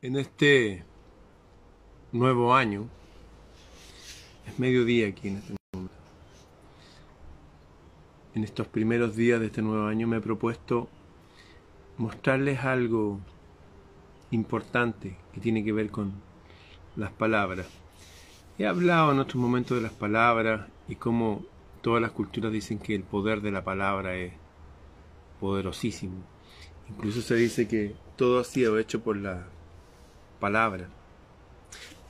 En este nuevo año, es mediodía aquí en este momento, en estos primeros días de este nuevo año me he propuesto mostrarles algo importante que tiene que ver con las palabras. He hablado en otros momentos de las palabras y cómo todas las culturas dicen que el poder de la palabra es poderosísimo. Incluso se dice que todo ha sido hecho por la palabra.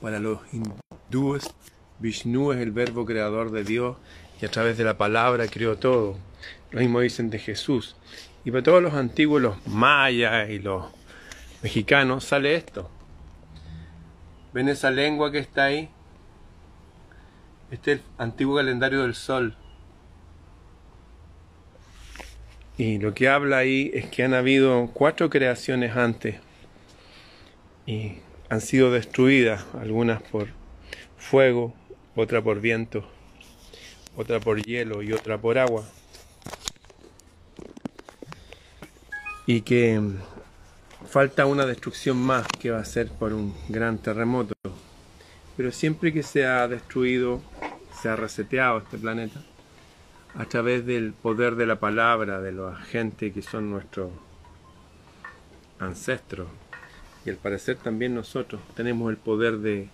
Para los hindúes, Vishnu es el verbo creador de Dios y a través de la palabra creó todo. Lo mismo dicen de Jesús. Y para todos los antiguos, los mayas y los mexicanos, sale esto. ¿Ven esa lengua que está ahí? Este es el antiguo calendario del sol. Y lo que habla ahí es que han habido cuatro creaciones antes y han sido destruidas, algunas por fuego, otra por viento, otra por hielo y otra por agua. Y que falta una destrucción más que va a ser por un gran terremoto. Pero siempre que se ha destruido, se ha reseteado este planeta, a través del poder de la palabra, de la gente que son nuestros ancestros. Y al parecer también nosotros tenemos el poder de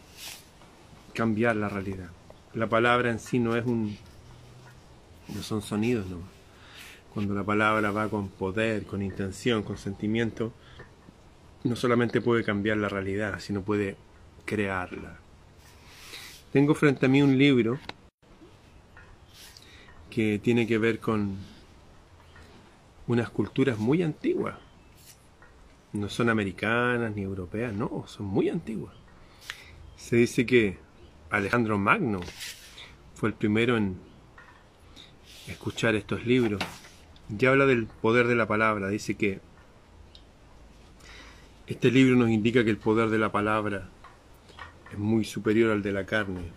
cambiar la realidad. La palabra en sí no es un no son sonidos, no. Cuando la palabra va con poder, con intención, con sentimiento, no solamente puede cambiar la realidad, sino puede crearla. Tengo frente a mí un libro que tiene que ver con unas culturas muy antiguas. No son americanas ni europeas, no, son muy antiguas. Se dice que Alejandro Magno fue el primero en escuchar estos libros. Ya habla del poder de la palabra, dice que este libro nos indica que el poder de la palabra es muy superior al de la carne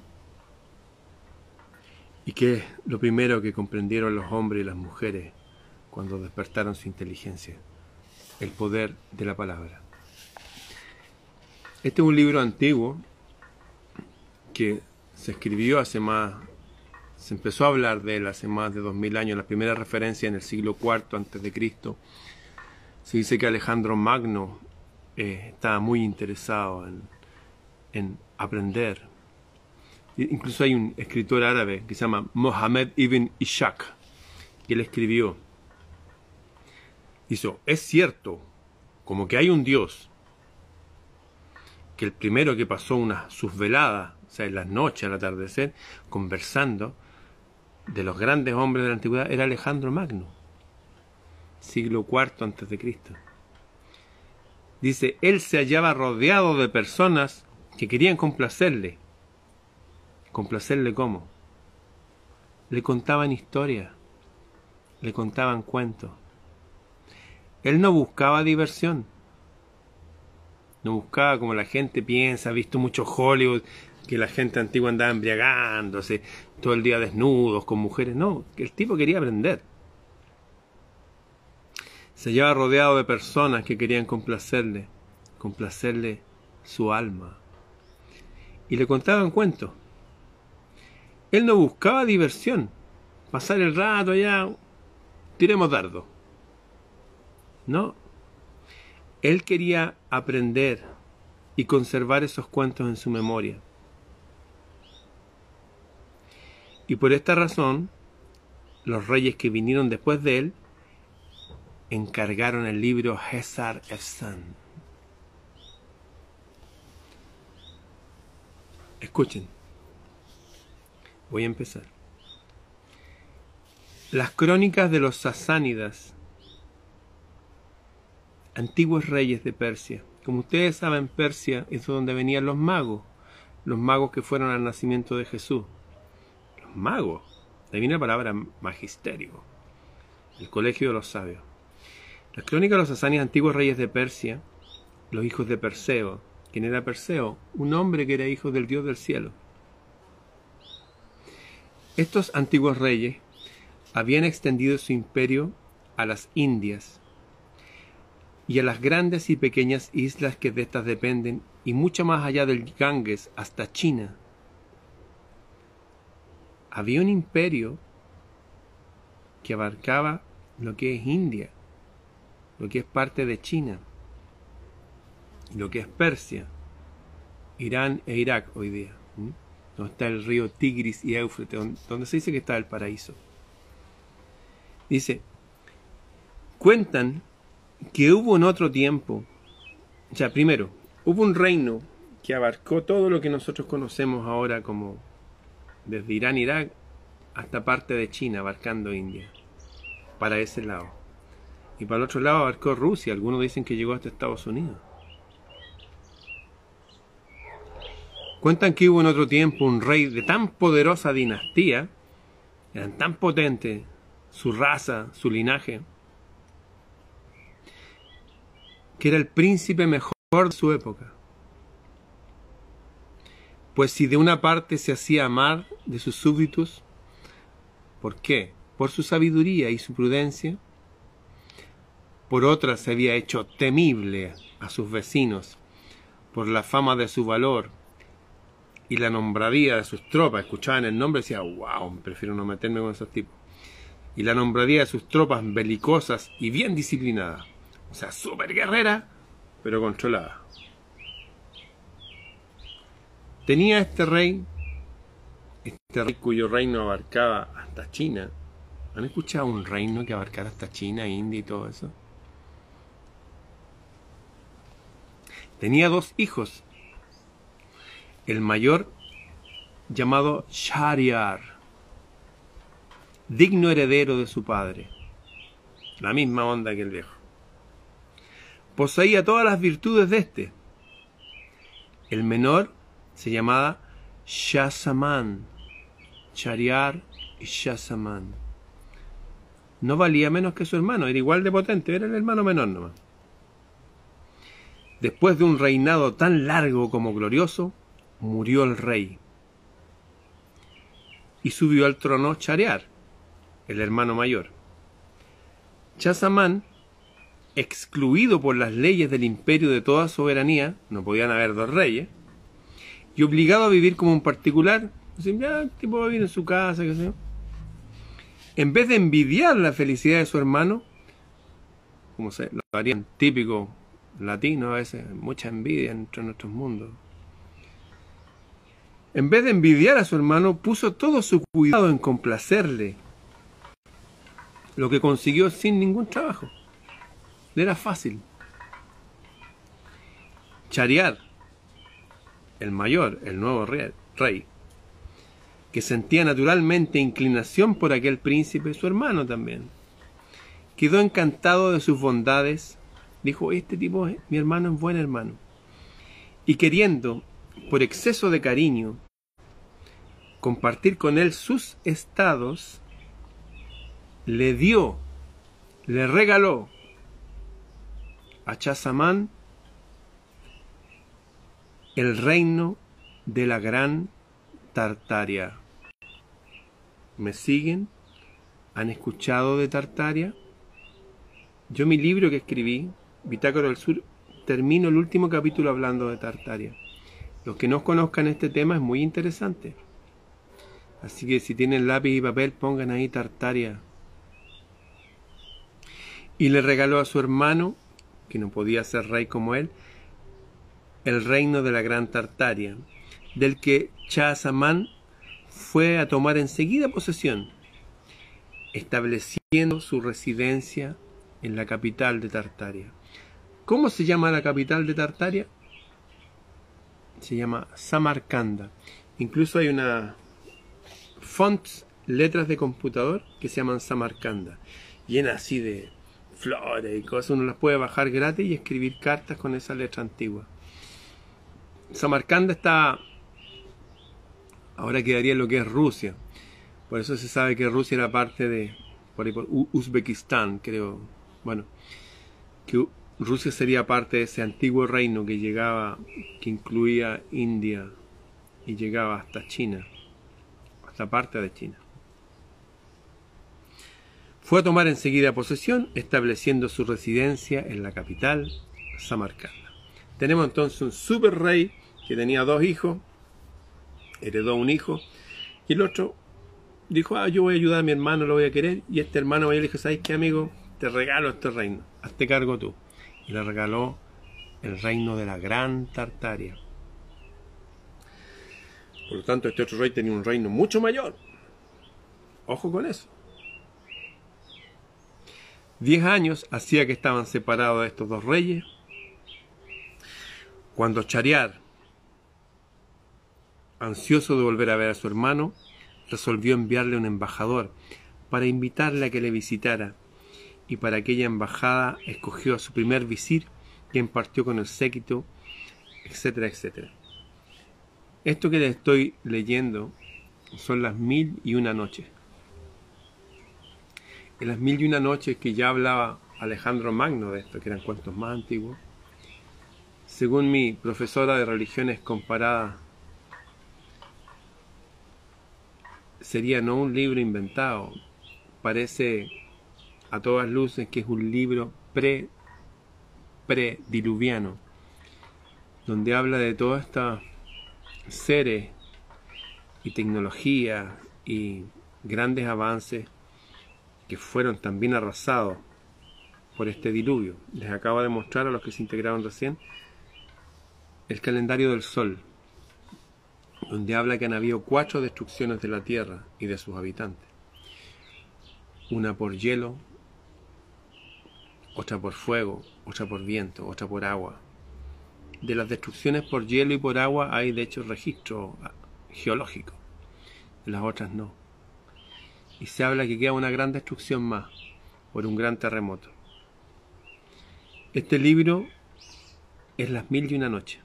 y que es lo primero que comprendieron los hombres y las mujeres cuando despertaron su inteligencia, el poder de la palabra. Este es un libro antiguo que se escribió hace más, se empezó a hablar de él hace más de dos mil años, la primera referencia en el siglo IV antes de Cristo. Se dice que Alejandro Magno eh, estaba muy interesado en, en aprender Incluso hay un escritor árabe que se llama Mohammed ibn Ishaq, que él escribió, hizo, es cierto, como que hay un Dios, que el primero que pasó una sus veladas, o sea, en las noches al atardecer, conversando, de los grandes hombres de la antigüedad, era Alejandro Magno, siglo IV antes de Cristo. Dice, él se hallaba rodeado de personas que querían complacerle ¿Complacerle cómo? Le contaban historias, le contaban cuentos. Él no buscaba diversión, no buscaba como la gente piensa, ha visto mucho Hollywood, que la gente antigua andaba embriagándose, todo el día desnudos, con mujeres. No, el tipo quería aprender. Se llevaba rodeado de personas que querían complacerle, complacerle su alma. Y le contaban cuentos. Él no buscaba diversión, pasar el rato allá, tiremos dardo. No. Él quería aprender y conservar esos cuentos en su memoria. Y por esta razón, los reyes que vinieron después de él encargaron el libro Hesar Efsan. Escuchen. Voy a empezar. Las crónicas de los sasánidas, antiguos reyes de Persia. Como ustedes saben, Persia es donde venían los magos, los magos que fueron al nacimiento de Jesús. Los magos, de la palabra magisterio, el colegio de los sabios. Las crónicas de los sasánidas, antiguos reyes de Persia, los hijos de Perseo. ¿Quién era Perseo? Un hombre que era hijo del dios del cielo. Estos antiguos reyes habían extendido su imperio a las Indias y a las grandes y pequeñas islas que de estas dependen, y mucho más allá del Ganges hasta China. Había un imperio que abarcaba lo que es India, lo que es parte de China, lo que es Persia, Irán e Irak hoy día, donde está el río Tigris y Éufrates, donde se dice que está el paraíso. Dice, cuentan que hubo en otro tiempo, o sea, primero, hubo un reino que abarcó todo lo que nosotros conocemos ahora como desde Irán, Irak, hasta parte de China, abarcando India, para ese lado. Y para el otro lado abarcó Rusia, algunos dicen que llegó hasta Estados Unidos. Cuentan que hubo en otro tiempo un rey de tan poderosa dinastía, eran tan potentes, su raza, su linaje, que era el príncipe mejor de su época. Pues si de una parte se hacía amar de sus súbditos, ¿por qué? Por su sabiduría y su prudencia. Por otra se había hecho temible a sus vecinos, por la fama de su valor y la nombradía de sus tropas. Escuchaban el nombre y decían, wow, prefiero no meterme con esos tipos y la nombradía de sus tropas belicosas y bien disciplinadas. O sea, súper guerrera, pero controlada. Tenía este rey, este rey cuyo reino abarcaba hasta China. ¿Han escuchado un reino que abarcara hasta China, India y todo eso? Tenía dos hijos. El mayor llamado Shariar digno heredero de su padre. La misma onda que el viejo. Poseía todas las virtudes de este. El menor se llamaba Shazaman, Chariar y Shazaman. No valía menos que su hermano, era igual de potente, era el hermano menor nomás. Después de un reinado tan largo como glorioso, murió el rey. Y subió al trono Chariar el hermano mayor. Chazamán, excluido por las leyes del imperio de toda soberanía, no podían haber dos reyes, y obligado a vivir como un particular, tipo vivir en su casa, qué sé yo. En vez de envidiar la felicidad de su hermano, como se lo harían típico latino a veces, mucha envidia entre nuestros mundos. En vez de envidiar a su hermano, puso todo su cuidado en complacerle lo que consiguió sin ningún trabajo. Era fácil. Chariar, el mayor, el nuevo rey, que sentía naturalmente inclinación por aquel príncipe, su hermano también, quedó encantado de sus bondades, dijo, este tipo, mi hermano es buen hermano, y queriendo, por exceso de cariño, compartir con él sus estados, le dio, le regaló a Chazamán el reino de la gran Tartaria. ¿Me siguen? ¿Han escuchado de Tartaria? Yo mi libro que escribí, Bitácora del Sur, termino el último capítulo hablando de Tartaria. Los que no conozcan este tema es muy interesante. Así que si tienen lápiz y papel, pongan ahí Tartaria y le regaló a su hermano, que no podía ser rey como él, el reino de la Gran Tartaria, del que Chazamán fue a tomar enseguida posesión, estableciendo su residencia en la capital de Tartaria. ¿Cómo se llama la capital de Tartaria? Se llama Samarcanda. Incluso hay una fonts, letras de computador que se llaman Samarcanda, llena así de flores y cosas, uno las puede bajar gratis y escribir cartas con esa letra antigua. Samarcanda está, ahora quedaría lo que es Rusia, por eso se sabe que Rusia era parte de, por ahí por Uzbekistán, creo, bueno, que Rusia sería parte de ese antiguo reino que llegaba, que incluía India y llegaba hasta China, hasta parte de China. Fue a tomar enseguida posesión, estableciendo su residencia en la capital, Samarcanda. Tenemos entonces un super rey que tenía dos hijos, heredó un hijo, y el otro dijo, ah, yo voy a ayudar a mi hermano, lo voy a querer, y este hermano le dijo, ¿sabes qué, amigo? Te regalo este reino, hazte cargo tú. Y le regaló el reino de la gran Tartaria. Por lo tanto, este otro rey tenía un reino mucho mayor. Ojo con eso. Diez años hacía que estaban separados estos dos reyes. Cuando Chariar, ansioso de volver a ver a su hermano, resolvió enviarle un embajador para invitarle a que le visitara, y para aquella embajada escogió a su primer visir, quien partió con el séquito, etcétera, etcétera. Esto que le estoy leyendo son las mil y una noches. En las mil y una noches que ya hablaba Alejandro Magno de esto, que eran cuentos más antiguos, según mi profesora de religiones comparadas, sería no un libro inventado, parece a todas luces que es un libro pre prediluviano, donde habla de todas estas seres y tecnología y grandes avances que fueron también arrasados por este diluvio. Les acabo de mostrar a los que se integraron recién el calendario del Sol, donde habla que han habido cuatro destrucciones de la Tierra y de sus habitantes. Una por hielo, otra por fuego, otra por viento, otra por agua. De las destrucciones por hielo y por agua hay de hecho registro geológico, de las otras no. Y se habla que queda una gran destrucción más por un gran terremoto. Este libro es Las Mil y una Noche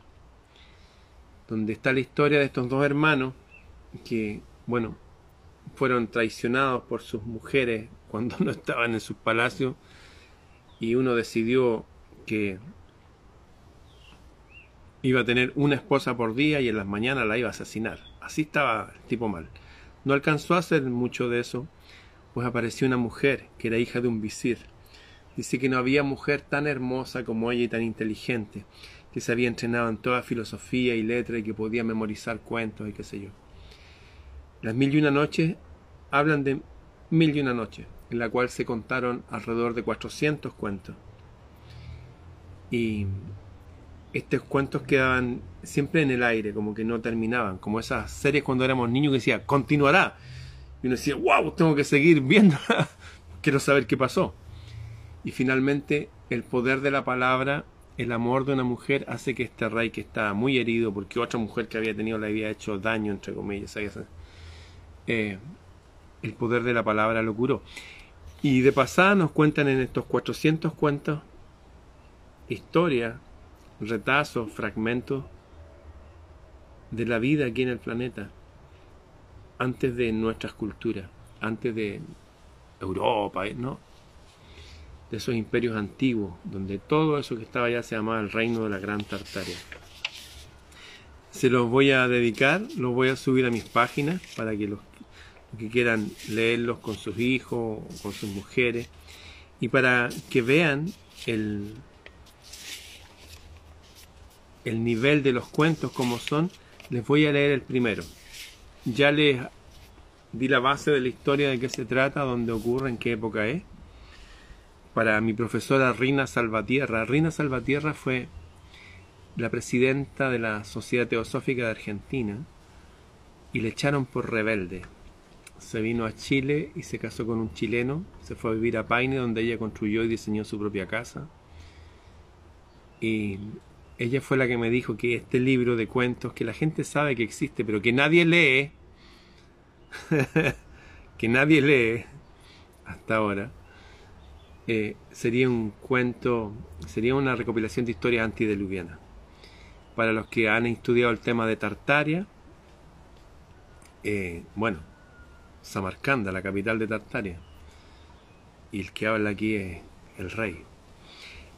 donde está la historia de estos dos hermanos que, bueno, fueron traicionados por sus mujeres cuando no estaban en sus palacios y uno decidió que iba a tener una esposa por día y en las mañanas la iba a asesinar. Así estaba el tipo mal. No alcanzó a hacer mucho de eso, pues apareció una mujer que era hija de un visir. Dice que no había mujer tan hermosa como ella y tan inteligente, que se había entrenado en toda filosofía y letra y que podía memorizar cuentos y qué sé yo. Las mil y una noches hablan de mil y una noches, en la cual se contaron alrededor de 400 cuentos. Y estos cuentos quedaban siempre en el aire, como que no terminaban, como esas series cuando éramos niños que decía, continuará. Y uno decía, wow, tengo que seguir viendo, quiero saber qué pasó. Y finalmente el poder de la palabra el amor de una mujer hace que este rey que estaba muy herido porque otra mujer que había tenido le había hecho daño, entre comillas, eh, el poder de la palabra lo curó. Y de pasada nos cuentan en estos 400 cuentos historias, retazos, fragmentos de la vida aquí en el planeta, antes de nuestras culturas, antes de Europa, ¿no? de esos imperios antiguos, donde todo eso que estaba allá se llamaba el reino de la Gran Tartaria. Se los voy a dedicar, los voy a subir a mis páginas para que los, que quieran leerlos con sus hijos, con sus mujeres, y para que vean el, el nivel de los cuentos como son, les voy a leer el primero. Ya les di la base de la historia de qué se trata, dónde ocurre, en qué época es para mi profesora Rina Salvatierra. Rina Salvatierra fue la presidenta de la Sociedad Teosófica de Argentina y le echaron por rebelde. Se vino a Chile y se casó con un chileno, se fue a vivir a Paine donde ella construyó y diseñó su propia casa. Y ella fue la que me dijo que este libro de cuentos que la gente sabe que existe, pero que nadie lee, que nadie lee hasta ahora, eh, sería un cuento, sería una recopilación de historias antideluvianas. Para los que han estudiado el tema de Tartaria, eh, bueno, Samarcanda, la capital de Tartaria, y el que habla aquí es el rey.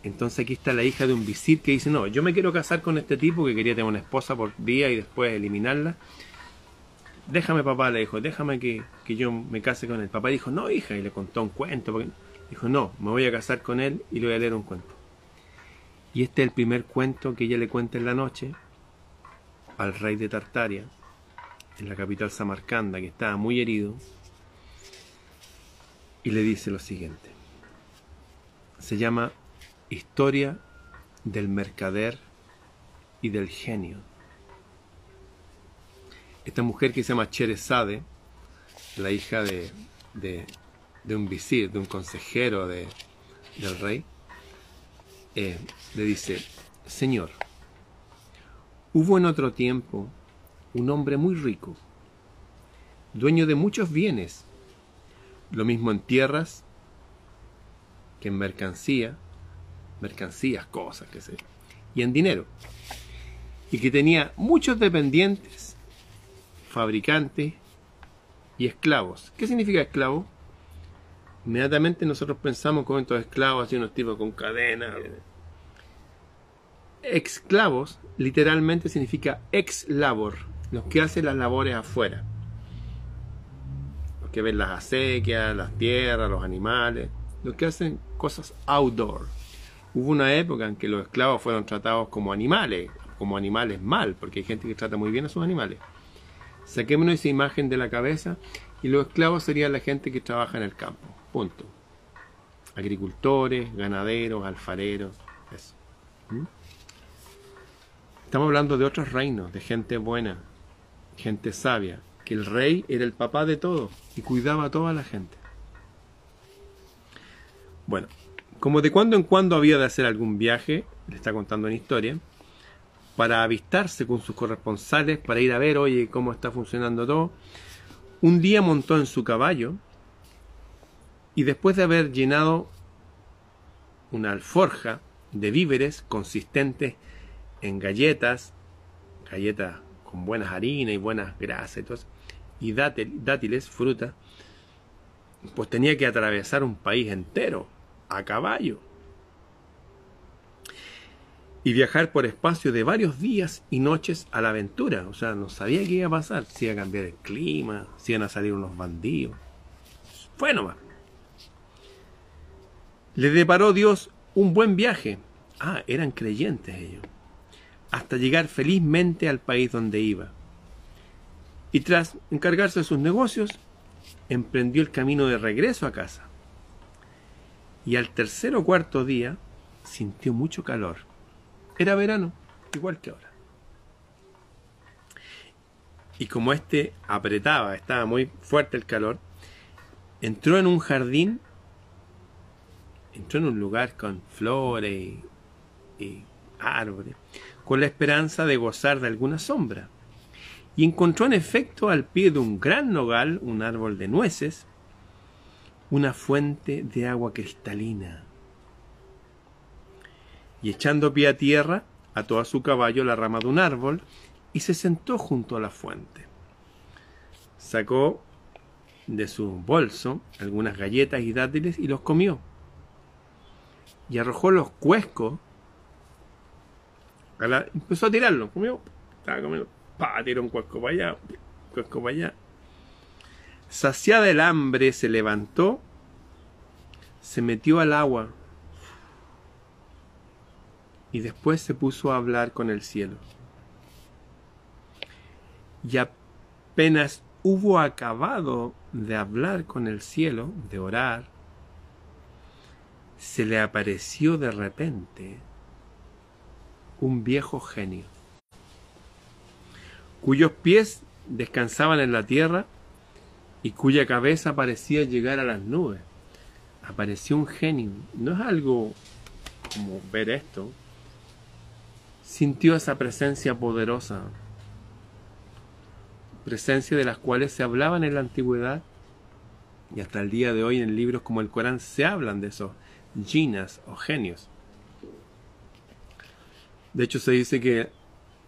Entonces aquí está la hija de un visir que dice, no, yo me quiero casar con este tipo que quería tener una esposa por día y después eliminarla, déjame papá, le dijo, déjame que, que yo me case con él. Papá dijo, no hija, y le contó un cuento. Porque... Dijo, no, me voy a casar con él y le voy a leer un cuento. Y este es el primer cuento que ella le cuenta en la noche al rey de Tartaria, en la capital Samarcanda, que estaba muy herido, y le dice lo siguiente. Se llama Historia del Mercader y del Genio. Esta mujer que se llama Cherezade, la hija de, de, un visir, de un consejero de, del rey, eh, le dice, Señor, hubo en otro tiempo un hombre muy rico, dueño de muchos bienes, lo mismo en tierras que en mercancía, mercancías, cosas, que sé, y en dinero, y que tenía muchos dependientes, fabricantes y esclavos. ¿Qué significa esclavo? Inmediatamente nosotros pensamos con estos esclavos, así unos tipos con cadenas. Esclavos literalmente significa ex labor, los que hacen las labores afuera. Los que ven las acequias, las tierras, los animales, los que hacen cosas outdoor. Hubo una época en que los esclavos fueron tratados como animales, como animales mal, porque hay gente que trata muy bien a sus animales. Saquémonos esa imagen de la cabeza y los esclavos serían la gente que trabaja en el campo. Punto. Agricultores, ganaderos, alfareros, eso. ¿Mm? Estamos hablando de otros reinos, de gente buena, gente sabia, que el rey era el papá de todo y cuidaba a toda la gente. Bueno, como de cuando en cuando había de hacer algún viaje, le está contando una historia, para avistarse con sus corresponsales, para ir a ver, oye, cómo está funcionando todo, un día montó en su caballo y después de haber llenado una alforja de víveres consistentes en galletas, galletas con buenas harinas y buenas grasas y, todo y dátiles, fruta, pues tenía que atravesar un país entero a caballo y viajar por espacio de varios días y noches a la aventura. O sea, no sabía qué iba a pasar, si iba a cambiar el clima, si iban a salir unos bandidos. Fue nomás. Le deparó Dios un buen viaje. Ah, eran creyentes ellos. Hasta llegar felizmente al país donde iba. Y tras encargarse de sus negocios, emprendió el camino de regreso a casa. Y al tercer o cuarto día sintió mucho calor. Era verano, igual que ahora. Y como este apretaba, estaba muy fuerte el calor, entró en un jardín entró en un lugar con flores y, árboles, con la esperanza de gozar de alguna sombra. Y encontró en efecto al pie de un gran nogal, un árbol de nueces, una fuente de agua cristalina. Y echando pie a tierra, ató a su caballo la rama de un árbol y se sentó junto a la fuente. Sacó de su bolso algunas galletas y dátiles y los comió y arrojó los cuescos. empezó a tirarlo, comió, estaba comiendo, pa, tiró un cuesco para allá, cuesco para allá. Saciada el hambre, se levantó, se metió al agua y después se puso a hablar con el cielo. Y apenas hubo acabado de hablar con el cielo, de orar, se le apareció de repente un viejo genio, cuyos pies descansaban en la tierra y cuya cabeza parecía llegar a las nubes. Apareció un genio. No es algo como ver esto. Sintió esa presencia poderosa, presencia de las cuales se hablaban en la antigüedad y hasta el día de hoy en libros como el Corán se hablan de eso ginas o genios. De hecho se dice que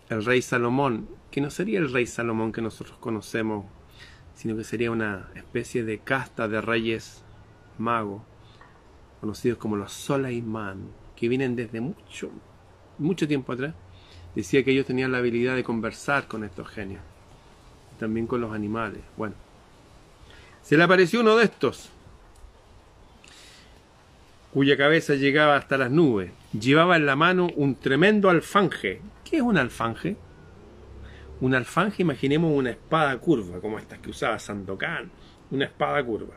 el rey Salomón, que no sería el rey Salomón que nosotros conocemos, sino que sería una especie de casta de reyes magos, conocidos como los Soleiman, que vienen desde mucho, mucho tiempo atrás, decía que ellos tenían la habilidad de conversar con estos genios. también con los animales. Bueno, se le apareció uno de estos, cuya cabeza llegaba hasta las nubes. Llevaba en la mano un tremendo alfanje. ¿Qué es un alfanje? Un alfanje, imaginemos una espada curva, como estas que usaba Sandokan, una espada curva.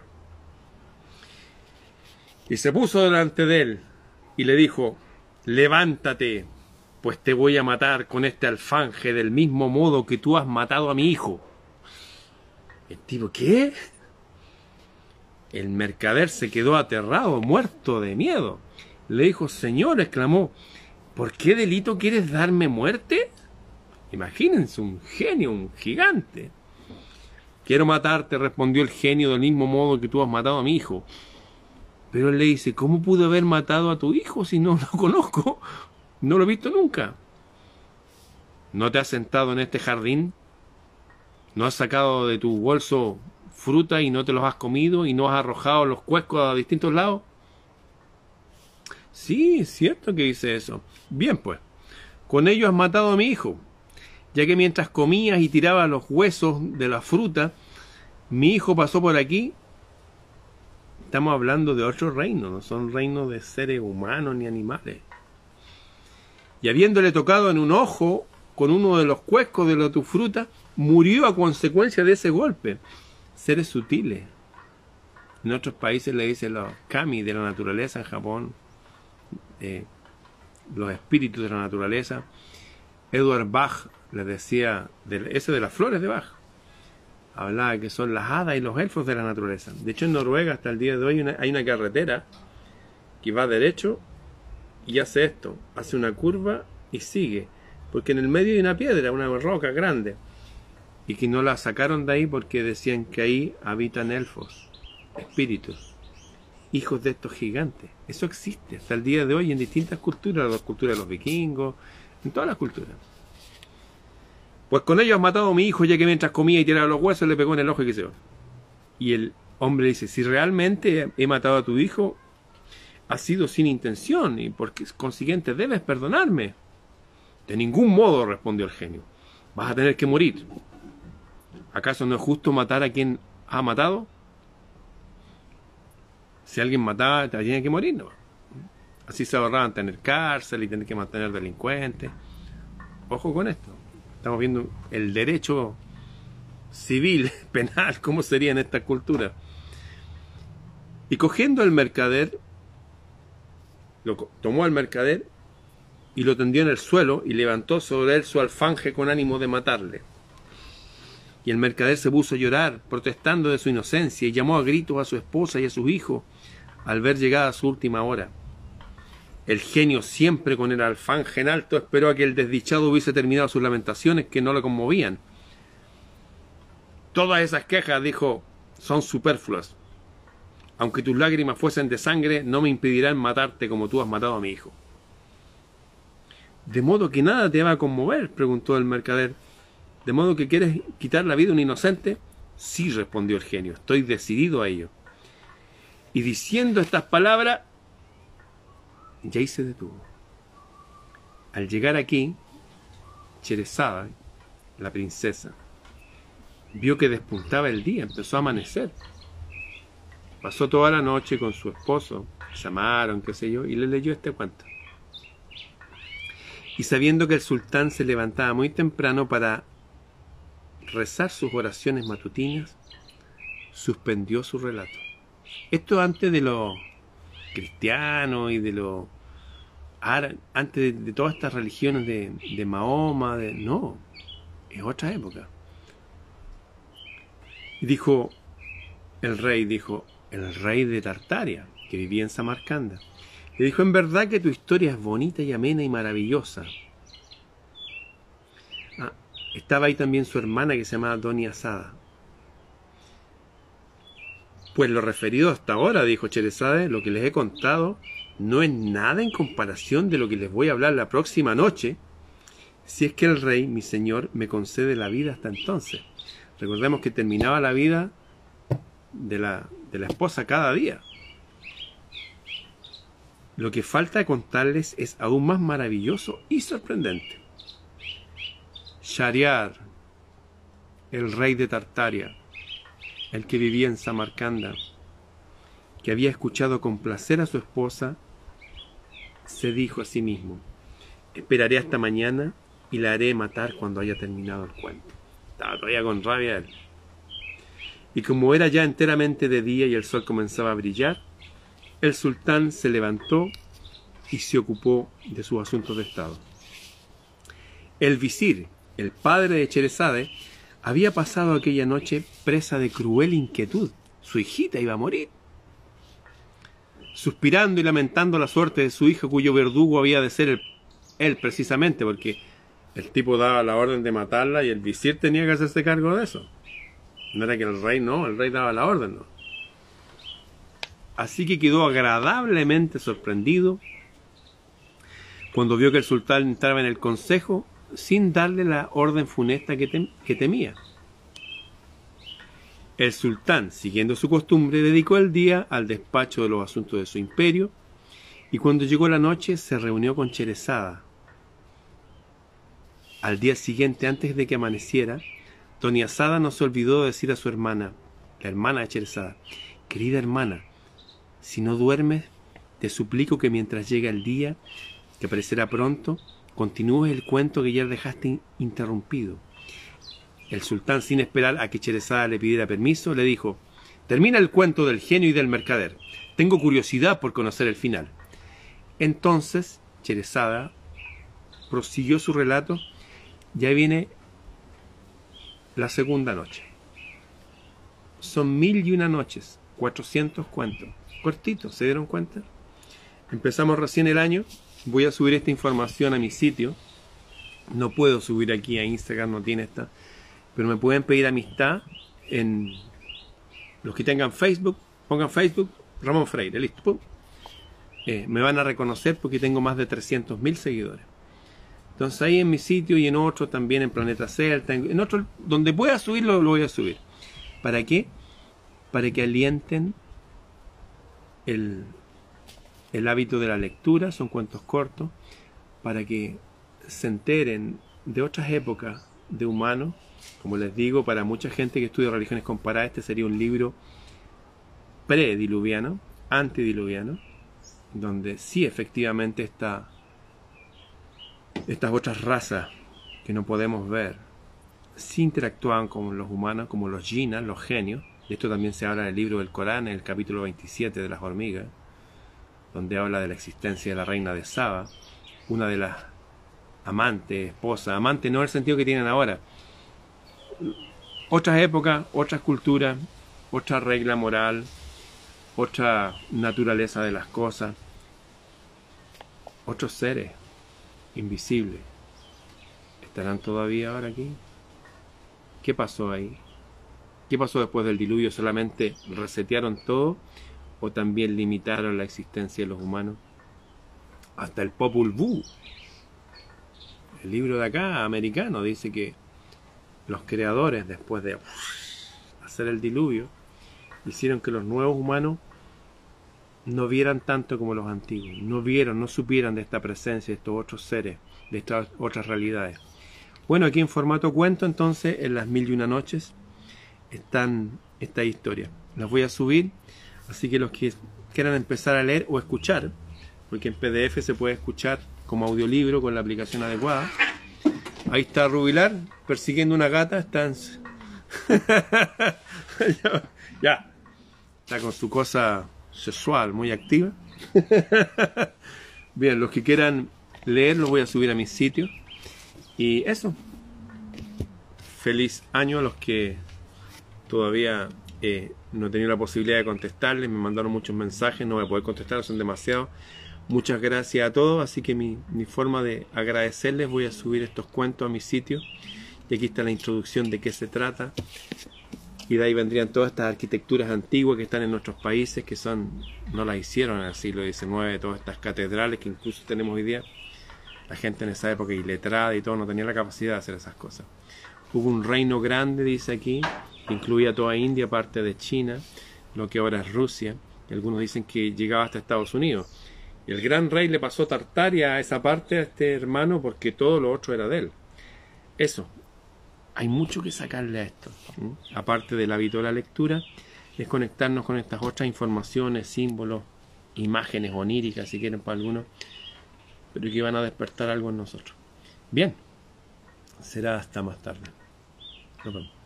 Y se puso delante de él y le dijo, levántate, pues te voy a matar con este alfanje del mismo modo que tú has matado a mi hijo. El tipo, ¿qué? El mercader se quedó aterrado, muerto de miedo. Le dijo, Señor, exclamó, ¿por qué delito quieres darme muerte? Imagínense, un genio, un gigante. Quiero matarte, respondió el genio del mismo modo que tú has matado a mi hijo. Pero él le dice, ¿cómo pude haber matado a tu hijo si no lo conozco? No lo he visto nunca. ¿No te has sentado en este jardín? ¿No has sacado de tu bolso fruta y no te los has comido y no has arrojado los cuescos a distintos lados? Sí, es cierto que dice eso. Bien, pues, con ello has matado a mi hijo, ya que mientras comías y tirabas los huesos de la fruta, mi hijo pasó por aquí. Estamos hablando de otro reino, no son reinos de seres humanos ni animales y habiéndole tocado en un ojo con uno de los cuescos de la tu fruta, murió a consecuencia de ese golpe. Seres sutiles. En otros países le dicen los kami de la naturaleza, en Japón, eh, los espíritus de la naturaleza. Edward Bach le decía, de, ese de las flores de hablaba que son las hadas y los elfos de la naturaleza. De hecho, en Noruega hasta el día de hoy hay una carretera que va derecho y hace esto, hace una curva y sigue, porque en el medio hay una piedra, una roca grande, y que no la sacaron de ahí porque decían que ahí habitan elfos, espíritus, hijos de estos gigantes. Eso existe hasta el día de hoy en distintas culturas, las culturas de los vikingos, en todas las culturas. Pues con ellos has matado a mi hijo, ya que mientras comía y tiraba los huesos le pegó en el ojo y que se Y el hombre dice, si realmente he matado a tu hijo, ha sido sin intención y por consiguiente debes perdonarme. De ningún modo, respondió el genio. Vas a tener que morir. ¿Acaso no es justo matar a quien ha matado? Si alguien mataba, tiene que morir, ¿no? Así se ahorraban tener cárcel y tener que mantener delincuentes. Ojo con esto. Estamos viendo el derecho civil, penal, cómo sería en esta cultura. Y cogiendo el mercader, lo tomó al mercader y lo tendió en el suelo y levantó sobre él su alfanje con ánimo de matarle. Y el mercader se puso a llorar, protestando de su inocencia, y llamó a gritos a su esposa y a sus hijos al ver llegada su última hora. El genio, siempre con el alfanje en alto, esperó a que el desdichado hubiese terminado sus lamentaciones que no le conmovían. Todas esas quejas, dijo, son superfluas. Aunque tus lágrimas fuesen de sangre, no me impedirán matarte como tú has matado a mi hijo. ¿De modo que nada te va a conmover? preguntó el mercader. ¿De modo que quieres quitar la vida a un inocente? Sí, respondió el genio, estoy decidido a ello. Y diciendo estas palabras, Jay se detuvo. Al llegar aquí, Cherezada, la princesa, vio que despuntaba el día, empezó a amanecer. Pasó toda la noche con su esposo, llamaron, qué sé yo, y le leyó este cuento. Y sabiendo que el sultán se levantaba muy temprano para rezar sus oraciones matutinas, suspendió su relato. Esto antes de lo cristiano y de lo antes de, todas estas religiones de, de Mahoma, de, no, es otra época. Y dijo, el rey dijo, el rey de Tartaria, que vivía en Samarcanda. Le dijo, en verdad que tu historia es bonita y amena y maravillosa. Ah, estaba ahí también su hermana que se llamaba Doña Asada. Pues lo referido hasta ahora, dijo Cherezade, lo que les he contado no es nada en comparación de lo que les voy a hablar la próxima noche, si es que el rey, mi señor, me concede la vida hasta entonces. Recordemos que terminaba la vida de la, de la esposa cada día. Lo que falta contarles es aún más maravilloso y sorprendente. Shariar, el rey de Tartaria, el que vivía en Samarcanda, que había escuchado con placer a su esposa, se dijo a sí mismo, esperaré hasta mañana y la haré matar cuando haya terminado el cuento. Estaba todavía con rabia él. Y como era ya enteramente de día y el sol comenzaba a brillar, el sultán se levantó y se ocupó de sus asuntos de Estado. El visir, el padre de Cherezade, había pasado aquella noche presa de cruel inquietud. Su hijita iba a morir. Suspirando y lamentando la suerte de su hija, cuyo verdugo había de ser él precisamente, porque el tipo daba la orden de matarla y el visir tenía que hacerse cargo de eso. No era que el rey no, el rey daba la orden, no. Así que quedó agradablemente sorprendido cuando vio que el sultán entraba en el consejo sin darle la orden funesta que, temía. El sultán, siguiendo su costumbre, dedicó el día al despacho de los asuntos de su imperio y cuando llegó la noche se reunió con Cherezada. Al día siguiente, antes de que amaneciera, Doña Sada no se olvidó de decir a su hermana, la hermana de Cherezada, querida hermana, si no duermes, te suplico que mientras llegue el día, que aparecerá pronto, continúes el cuento que ya dejaste interrumpido. El sultán, sin esperar a que Cherezada le pidiera permiso, le dijo, termina el cuento del genio y del mercader. Tengo curiosidad por conocer el final. Entonces, Cherezada prosiguió su relato. Ya viene la segunda noche. Son mil y una noches, cuatrocientos cuentos. Cortitos, ¿se dieron cuenta? Empezamos recién el año. Voy a subir esta información a mi sitio. No puedo subir aquí a Instagram, no tiene esta. Pero me pueden pedir amistad en los que tengan Facebook. Pongan Facebook, Ramón Freire, listo. Eh, me van a reconocer porque tengo más de 300.000 seguidores. Entonces ahí en mi sitio y en otro también en Planeta Celta, en, otro, donde pueda subirlo, lo voy a subir. ¿Para qué? Para que alienten el, el hábito de la lectura, son cuentos cortos, para que se enteren de otras épocas de humanos. Como les digo, para mucha gente que estudia religiones comparadas, este sería un libro prediluviano, antediluviano, donde sí efectivamente está estas otras razas que no podemos ver sí interactúan con los humanos como los jinas, los genios. De esto también se habla en el libro del Corán, en el capítulo 27 de las hormigas, donde habla de la existencia de la reina de Saba, una de las amantes, esposa, amante no el sentido que tienen ahora. Otras épocas, otras culturas, otra regla moral, otra naturaleza de las cosas, otros seres invisible. ¿Estarán todavía ahora aquí? ¿Qué pasó ahí? ¿Qué pasó después del diluvio? ¿Solamente resetearon todo o también limitaron la existencia de los humanos? Hasta el Popul Vuh, el libro de acá, americano, dice que los creadores, después de hacer el diluvio, hicieron que los nuevos humanos no vieran tanto como los antiguos, no vieron, no supieran de esta presencia, de estos otros seres, de estas otras realidades. Bueno, aquí en formato cuento, entonces, en las mil y una noches, están esta historia. Las voy a subir, así que los que quieran empezar a leer o escuchar, porque en PDF se puede escuchar como audiolibro con la aplicación adecuada. Ahí está Rubilar persiguiendo una gata, está ya, está con su cosa sexual muy activa. Bien, los que quieran leer lo voy a subir a mi sitio. Y eso. Feliz año a los que todavía eh, no he tenido la posibilidad de contestarles. Me mandaron muchos mensajes, no voy a poder contestar, son demasiados. Muchas gracias a todos, así que mi, mi forma de agradecerles voy a subir estos cuentos a mi sitio. Y aquí está la introducción de qué se trata y de ahí vendrían todas estas arquitecturas antiguas que están en nuestros países, que son no las hicieron en el siglo XIX, todas estas catedrales que incluso tenemos hoy día. La gente en esa época iletrada y todo no tenía la capacidad de hacer esas cosas. Hubo un reino grande, dice aquí, incluía toda India, parte de China, lo que ahora es Rusia, y algunos dicen que llegaba hasta Estados Unidos. El gran rey le pasó Tartaria a esa parte a este hermano porque todo lo otro era de él. Eso, hay mucho que sacarle a esto. Aparte del hábito de la lectura, es conectarnos con estas otras informaciones, símbolos, imágenes oníricas, si quieren para algunos, pero que van a despertar algo en nosotros. Bien, será hasta más tarde. Nos vemos.